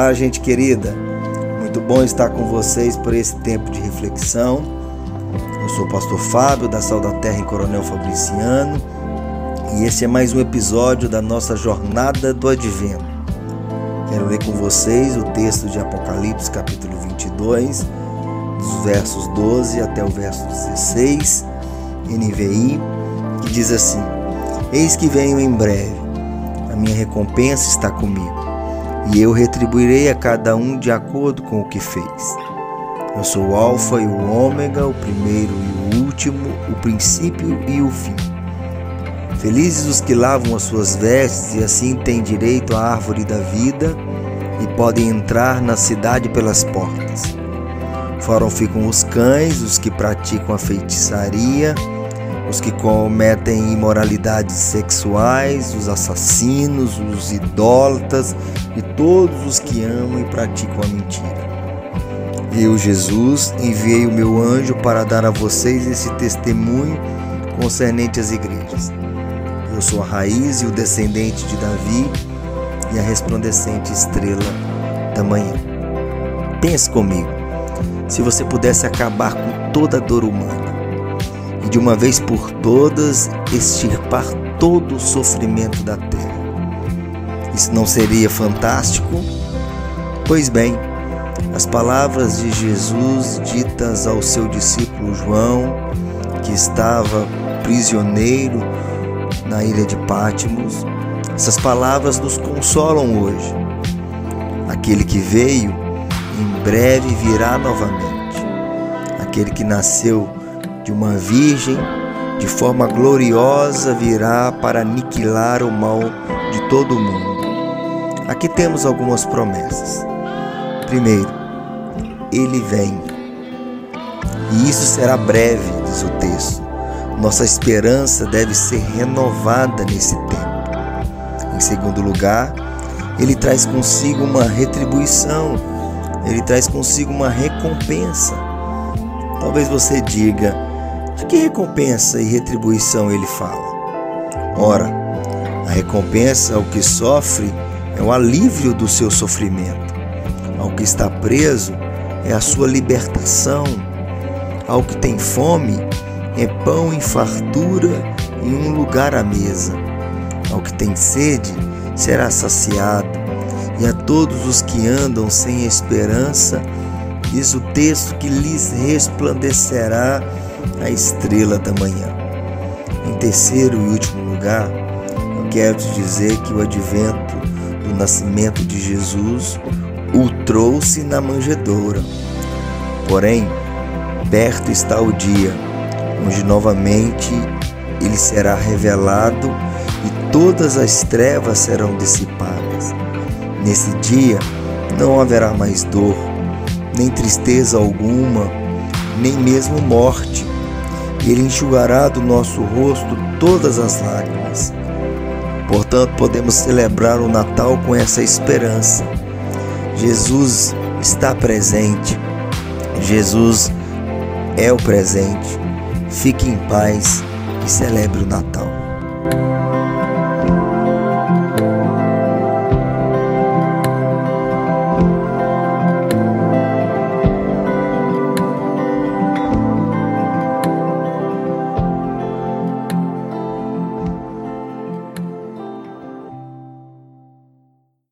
Olá, gente querida. Muito bom estar com vocês por esse tempo de reflexão. Eu sou o pastor Fábio da Sal da Terra em Coronel Fabriciano e esse é mais um episódio da nossa jornada do Advento. Quero ler com vocês o texto de Apocalipse, capítulo 22, dos versos 12 até o verso 16, NVI, que diz assim: Eis que venho em breve, a minha recompensa está comigo e eu retribuirei a cada um de acordo com o que fez. Eu sou o Alfa e o Ômega, o primeiro e o último, o princípio e o fim. Felizes os que lavam as suas vestes e assim têm direito à árvore da vida e podem entrar na cidade pelas portas. Fora ficam os cães, os que praticam a feitiçaria, os que cometem imoralidades sexuais, os assassinos, os idólatras e todos os que amam e praticam a mentira. Eu, Jesus, enviei o meu anjo para dar a vocês esse testemunho concernente às igrejas. Eu sou a raiz e o descendente de Davi e a resplandecente estrela da manhã. Pense comigo, se você pudesse acabar com toda a dor humana, de uma vez por todas extirpar todo o sofrimento da terra. Isso não seria fantástico? Pois bem, as palavras de Jesus ditas ao seu discípulo João, que estava prisioneiro na ilha de Pátimos, essas palavras nos consolam hoje. Aquele que veio, em breve virá novamente. Aquele que nasceu de uma virgem, de forma gloriosa virá para aniquilar o mal de todo o mundo. Aqui temos algumas promessas. Primeiro, ele vem. E isso será breve, diz o texto. Nossa esperança deve ser renovada nesse tempo. Em segundo lugar, ele traz consigo uma retribuição, ele traz consigo uma recompensa. Talvez você diga, que recompensa e retribuição ele fala? Ora, a recompensa ao que sofre é o alívio do seu sofrimento. Ao que está preso é a sua libertação. Ao que tem fome é pão em fartura e um lugar à mesa. Ao que tem sede será saciado. E a todos os que andam sem esperança, diz o texto que lhes resplandecerá a estrela da manhã. Em terceiro e último lugar, eu quero te dizer que o advento do nascimento de Jesus o trouxe na manjedoura. Porém, perto está o dia onde novamente ele será revelado e todas as trevas serão dissipadas. Nesse dia não haverá mais dor, nem tristeza alguma, nem mesmo morte. Ele enxugará do nosso rosto todas as lágrimas. Portanto, podemos celebrar o Natal com essa esperança. Jesus está presente. Jesus é o presente. Fique em paz e celebre o Natal.